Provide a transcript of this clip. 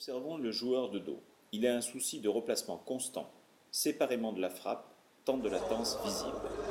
Observons le joueur de dos. Il a un souci de replacement constant, séparément de la frappe, tant de latence visible.